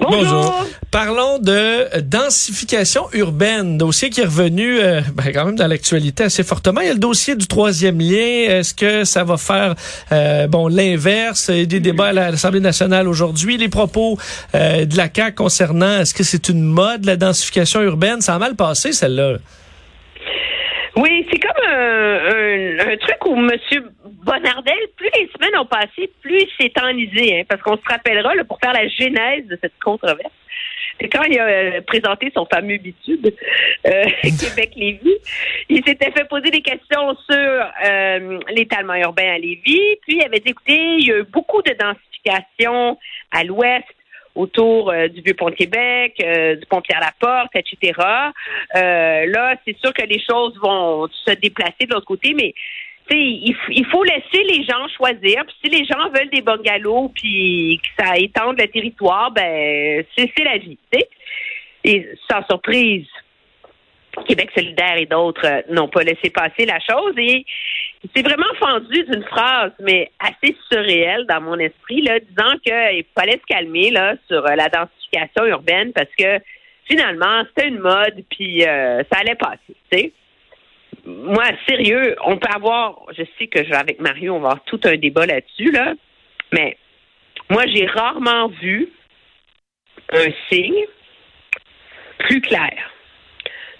Bonjour. Parlons de densification urbaine, dossier qui est revenu euh, ben, quand même dans l'actualité assez fortement. Il y a le dossier du troisième lien. Est-ce que ça va faire euh, bon l'inverse? Des débats à l'Assemblée nationale aujourd'hui. Les propos euh, de la CAQ concernant est-ce que c'est une mode la densification urbaine? Ça a mal passé celle-là. Oui, c'est comme un, un- un truc où M. Bonardel, plus les semaines ont passé, plus il s'est enlisé, hein, parce qu'on se rappellera, là, pour faire la genèse de cette controverse, c'est quand il a euh, présenté son fameux bitude euh, Québec-Lévis, il s'était fait poser des questions sur euh, l'étalement urbain à Lévis, puis il avait dit, écoutez, il y a eu beaucoup de densification à l'ouest, autour euh, du vieux pont de Québec, euh, du pont Pierre-Laporte, etc. Euh, là, c'est sûr que les choses vont se déplacer de l'autre côté, mais il, il faut laisser les gens choisir. Puis si les gens veulent des bungalows, puis que ça étende le territoire, ben c'est la vie, tu sais. Et sans surprise, Québec solidaire et d'autres n'ont pas laissé passer la chose et c'est vraiment fendu d'une phrase, mais assez surréelle dans mon esprit, là, disant qu'il fallait se calmer là sur euh, la densification urbaine parce que finalement c'était une mode puis euh, ça allait passer. Moi, sérieux, on peut avoir, je sais que avec Mario, on va avoir tout un débat là-dessus, là, mais moi, j'ai rarement vu un signe plus clair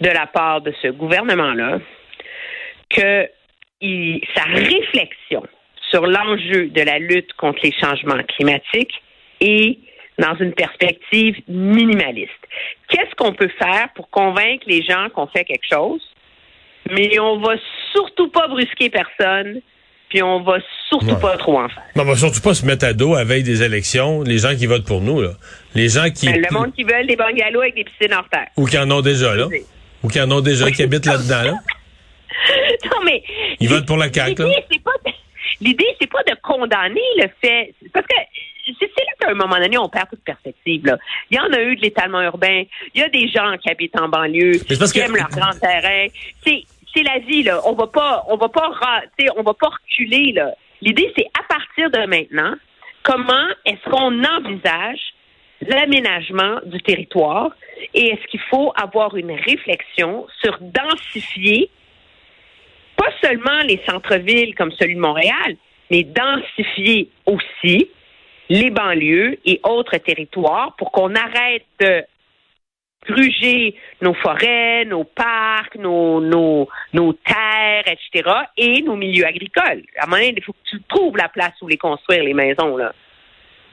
de la part de ce gouvernement-là que il- sa réflexion sur l'enjeu de la lutte contre les changements climatiques est dans une perspective minimaliste. Qu'est-ce qu'on peut faire pour convaincre les gens qu'on fait quelque chose, mais on va surtout pas brusquer personne, puis on va surtout Ouais. pas trop en faire? On va surtout pas se mettre à dos à veille des élections, les gens qui votent pour nous, là. Les gens qui. Ben, le monde qui veut des bungalows avec des piscines hors terre. Ou qui en ont déjà, là. Ou qui en ont déjà, qui habitent là-dedans, là. Non, mais. Ils votent pour la CAQ. L'idée, c'est pas de- pas condamner le fait. Parce que c'est là qu'à un moment donné, on perd toute perspective. Là. Il y en a eu de l'étalement urbain. Il y a des gens qui habitent en banlieue, qui que- aiment leur grand terrain. C'est la vie, là. On va pas, on va pas, on va pas reculer, là. L'idée, c'est à partir de maintenant, comment est-ce qu'on envisage l'aménagement du territoire et est-ce qu'il faut avoir une réflexion sur densifier pas seulement les centres-villes comme celui de Montréal, mais densifier aussi les banlieues et autres territoires pour qu'on arrête de gruger nos forêts, nos parcs, nos, nos, nos terres, etc., et nos milieux agricoles. À un moment donné, il faut que tu trouves la place où les construire, les maisons, là.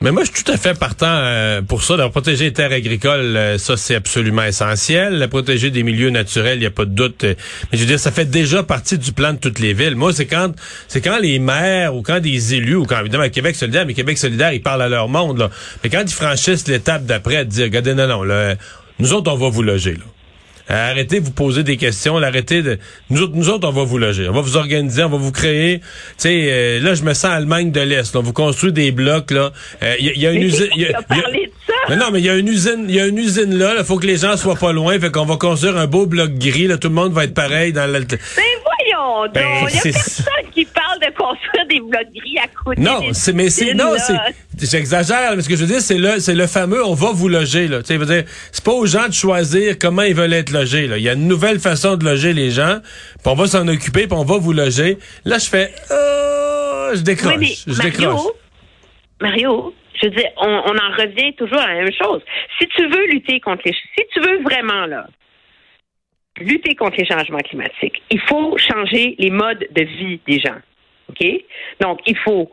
Mais moi, je suis tout à fait partant euh, pour ça. De protéger les terres agricoles, euh, ça, c'est absolument essentiel. Protéger des milieux naturels, il n'y a pas de doute. euh, mais je veux dire, ça fait déjà partie du plan de toutes les villes. Moi, c'est quand c'est quand les maires ou quand des élus, ou quand, évidemment, Québec solidaire, mais Québec solidaire, ils parlent à leur monde. Là. Mais quand ils franchissent l'étape d'après, de dire, regardez, non, non, là, nous autres, on va vous loger. Là. Euh, Arrêtez de vous poser des questions. Arrêtez de. Nous autres, nous autres, on va vous loger. On va vous organiser, on va vous créer. Tu sais, euh, là, je me sens Allemagne de l'Est. On vous construit des blocs, là. Euh, Il y, a- il y a une Mais usine. y a- y a-? Mais non, mais il y a une usine, il y a une usine là. Il faut que les gens soient pas loin. Fait qu'on va construire un beau bloc gris. Là, tout le monde va être pareil dans le. Mais voyons donc, Ben, il y a c'est- personne qui parle de construire des blocs gris à côté Non, c'est mais c'est non, c'est j'exagère, mais ce que je veux dire c'est le c'est le fameux on va vous loger là. Tu sais, c'est pas aux gens de choisir comment ils veulent être logés là. Il y a une nouvelle façon de loger les gens, puis on va s'en occuper, puis on va vous loger. Là, je fais euh, je décroche, Oui, mais je Mario, décroche. Mario, je veux dire, on, on en revient toujours à la même chose. Si tu veux lutter contre les... Si tu veux vraiment, là, lutter contre les changements climatiques, il faut changer les modes de vie des gens. Donc, il faut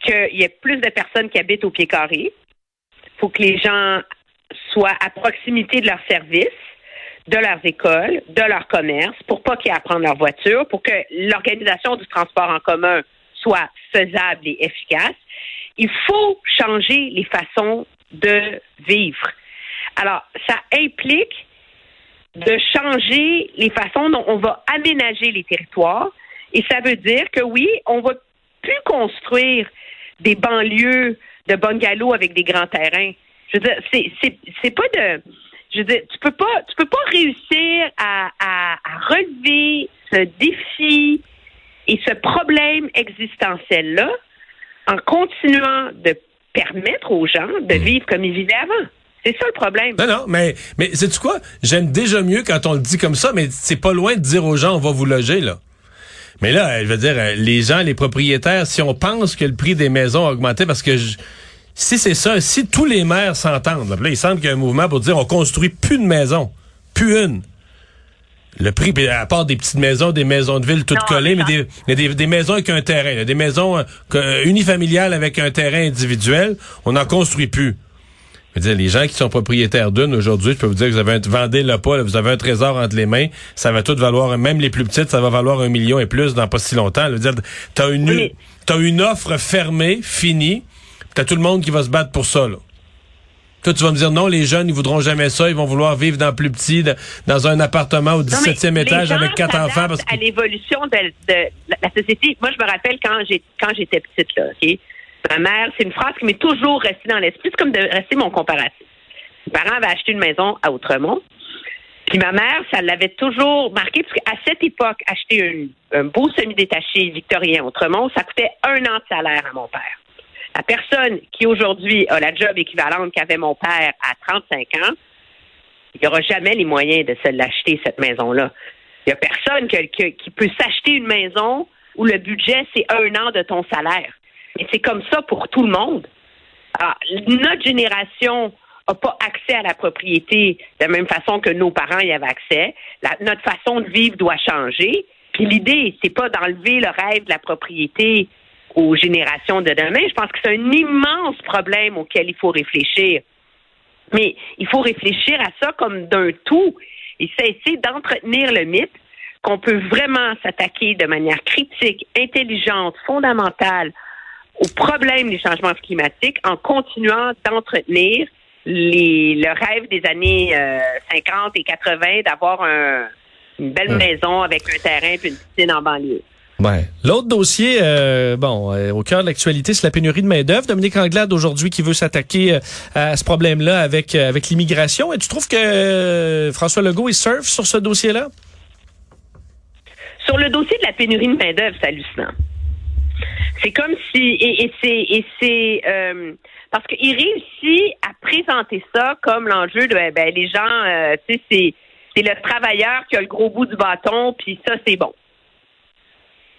qu'il y ait plus de personnes qui habitent au pied carré. Il faut que les gens soient à proximité de leurs services, de leurs écoles, de leurs commerces, pour pas qu'ils aient à prendre leur voiture, pour que l'organisation du transport en commun soit faisable et efficace. Il faut changer les façons de vivre. Alors, ça implique de changer les façons dont on va aménager les territoires. Et ça veut dire que oui, on va plus construire des banlieues de bungalows avec des grands terrains. Je veux dire, c'est, pas de. Je veux dire, tu peux pas, tu peux pas réussir à, à, à relever ce défi et ce problème existentiel-là en continuant de permettre aux gens de vivre comme ils vivaient avant. C'est ça le problème. Non, non, mais, mais sais-tu quoi? J'aime déjà mieux quand on le dit comme ça, mais c'est pas loin de dire aux gens, on va vous loger, là. Mais là, je veux dire, les gens, les propriétaires, si on pense que le prix des maisons a augmenté, parce que si c'est ça, si tous les maires s'entendent, là, il semble qu'il y a un mouvement pour dire on construit plus de maisons, plus une. Le prix, à part des petites maisons, des maisons de ville toutes collées, mais des, des, des, maisons avec un terrain, des maisons euh, unifamiliales avec un terrain individuel, on n'en construit plus. Je veux dire, les gens qui sont propriétaires d'une aujourd'hui, je peux vous dire que vous avez un, vendez le pas, vous avez un trésor entre les mains, ça va tout valoir, même les plus petites, ça va valoir un million et plus dans pas si longtemps. Je veux dire, t'as une, t'as une offre fermée, finie, t'as tout le monde qui va se battre pour ça, là. Toi, tu vas me dire non, les jeunes, ils voudront jamais ça, ils vont vouloir vivre dans plus petit, dans un appartement au 17e étage avec quatre enfants. Parce que... à l'évolution de, la société. Moi, je me rappelle quand j'ai quand j'étais petite, là, OK? Ma mère, c'est une phrase qui m'est toujours restée dans l'esprit. C'est comme de rester mon comparatif. Mes parents avaient acheté une maison à Outremont. Puis ma mère, ça l'avait toujours marqué, parce qu'à cette époque, acheter un, beau semi-détaché victorien Outremont, ça coûtait un an de salaire à mon père. La personne qui aujourd'hui a la job équivalente qu'avait mon père à 35 ans, il n'y aura jamais les moyens de se l'acheter, cette maison-là. Il n'y a personne qui peut s'acheter une maison où le budget, c'est un an de ton salaire. Et c'est comme ça pour tout le monde. Alors, notre génération n'a pas accès à la propriété de la même façon que nos parents y avaient accès. notre façon de vivre doit changer. Puis l'idée, c'est pas d'enlever le rêve de la propriété aux générations de demain. Je pense que c'est un immense problème auquel il faut réfléchir. Mais il faut réfléchir à ça comme d'un tout et cesser d'entretenir le mythe qu'on peut vraiment s'attaquer de manière critique, intelligente, fondamentale au problème des changements climatiques en continuant d'entretenir les, le rêve des années 50 euh, et 80 d'avoir une belle maison avec un terrain et une piscine en banlieue. Ouais. L'autre dossier, euh, bon, euh, au cœur de l'actualité, c'est la pénurie de main d'œuvre. Dominique Anglade aujourd'hui qui veut s'attaquer à ce problème-là avec avec l'immigration. Et tu trouves que François Legault il surfe sur ce dossier-là? Sur le dossier de la pénurie de main d'œuvre, c'est hallucinant. C'est comme si et, c'est et c'est euh, parce qu'il réussit à présenter ça comme l'enjeu de ben, ben les gens, euh, tu sais, c'est c'est le travailleur qui a le gros bout du bâton, puis ça c'est bon.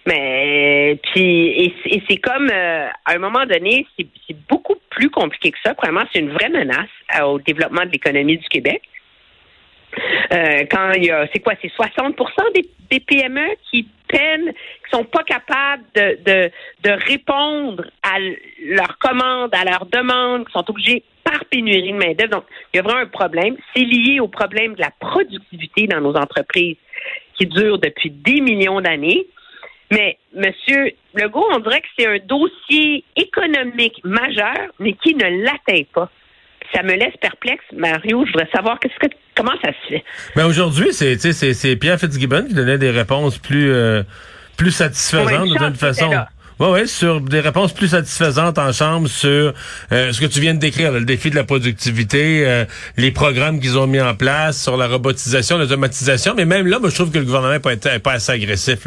Mais puis et, c'est comme euh, à un moment donné, c'est beaucoup plus compliqué que ça. Vraiment, c'est une vraie menace au développement de l'économie du Québec. Euh, quand il y a, c'est quoi, c'est 60 des, des, PME qui peinent, qui sont pas capables de, de, de répondre à leurs commandes, à leurs demandes, qui sont obligés par pénurie de main-d'œuvre. Donc, il y a vraiment un problème. C'est lié au problème de la productivité dans nos entreprises qui dure depuis des millions d'années. Mais, Monsieur Legault, on dirait que c'est un dossier économique majeur, mais qui ne l'atteint pas ça me laisse perplexe. Mario, je voudrais savoir qu'est-ce que comment ça se fait? Mais aujourd'hui, c'est c'est Pierre Fitzgibbon qui donnait des réponses plus euh, plus satisfaisantes de toute façon. Oui, oui, sur des réponses plus satisfaisantes en chambre sur euh, ce que tu viens de décrire, le défi de la productivité, euh, les programmes qu'ils ont mis en place sur la robotisation, l'automatisation. Mais même là, moi, je trouve que le gouvernement n'est pas, assez agressif.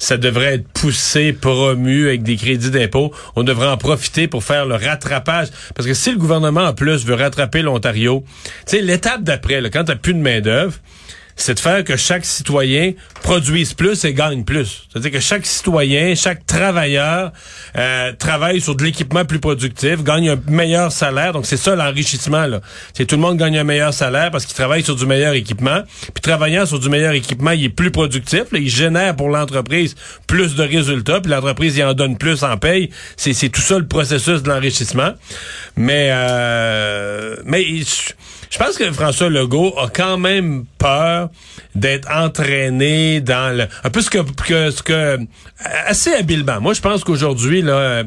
Ça devrait être poussé, promu avec des crédits d'impôt. On devrait en profiter pour faire le rattrapage. Parce que si le gouvernement, en plus, veut rattraper l'Ontario, tu sais, l'étape d'après, quand tu plus de main-d'œuvre, c'est de faire que chaque citoyen produise plus et gagne plus. C'est-à-dire que chaque citoyen, chaque travailleur euh, travaille sur de l'équipement plus productif, gagne un meilleur salaire. Donc c'est ça l'enrichissement. là. C'est tout le monde gagne un meilleur salaire parce qu'il travaille sur du meilleur équipement. Puis travaillant sur du meilleur équipement, il est plus productif. il génère pour l'entreprise plus de résultats. Puis l'entreprise il en donne plus en paye. C'est, c'est tout ça le processus de l'enrichissement. Mais euh, mais je pense que François Legault a quand même peur d'être entraîné dans le un peu ce que, assez habilement. Moi, je pense qu'aujourd'hui là,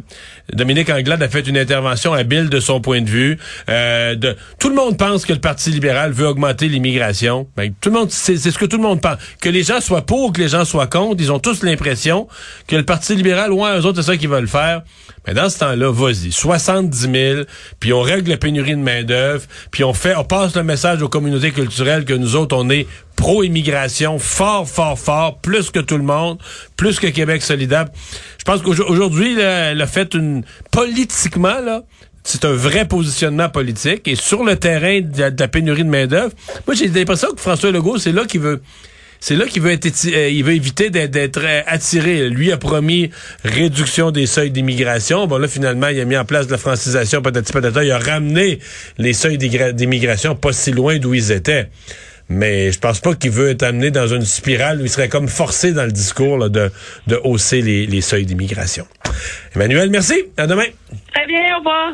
Dominique Anglade a fait une intervention habile de son point de vue. Euh, tout le monde pense que le Parti libéral veut augmenter l'immigration. Ben, tout le monde, c'est ce que tout le monde pense. Que les gens soient pour, que les gens soient contre, ils ont tous l'impression que le Parti libéral, ouais, eux autres, c'est ça qu'ils veulent faire. Mais dans ce temps-là, vas-y, 70 000, puis on règle la pénurie de main-d'œuvre, puis on fait, on passe le message aux communautés culturelles que nous autres, on est pro-immigration, fort, fort, fort, plus que tout le monde, plus que Québec solidaire. Je pense qu'aujourd'hui, a fait une, politiquement, là, c'est un vrai positionnement politique. Et sur le terrain de la, pénurie de main-d'œuvre, moi, j'ai l'impression que François Legault, c'est là qu'il veut. C'est là qu'il veut être, euh, éviter d'être euh, attiré. Lui a promis réduction des seuils d'immigration. Bon là finalement il a mis en place de la francisation peut-être peut-être il a ramené les seuils d'immigration pas si loin d'où ils étaient. Mais je pense pas qu'il veut être amené dans une spirale où il serait comme forcé dans le discours de, de hausser les, les seuils d'immigration. Emmanuel, merci. À demain. Très bien, au revoir.